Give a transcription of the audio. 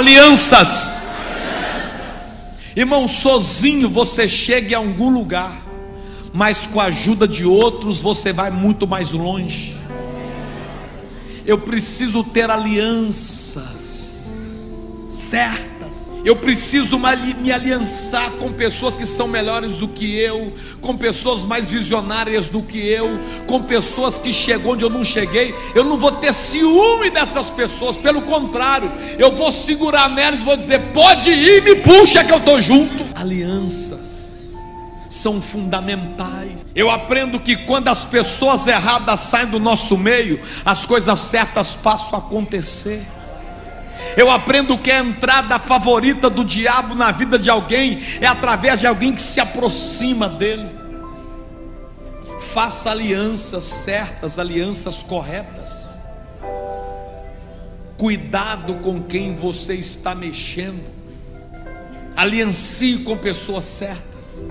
alianças. Irmão, sozinho você chega em algum lugar, mas com a ajuda de outros você vai muito mais longe. Eu preciso ter alianças certas. Eu preciso me aliançar com pessoas que são melhores do que eu, com pessoas mais visionárias do que eu, com pessoas que chegam onde eu não cheguei. Eu não vou ter ciúme dessas pessoas, pelo contrário, eu vou segurar nelas e vou dizer: pode ir, me puxa que eu estou junto. Alianças são fundamentais. Eu aprendo que quando as pessoas erradas saem do nosso meio, as coisas certas passam a acontecer. Eu aprendo que a entrada favorita do diabo na vida de alguém é através de alguém que se aproxima dele. Faça alianças certas, alianças corretas. Cuidado com quem você está mexendo. Aliancie com pessoas certas.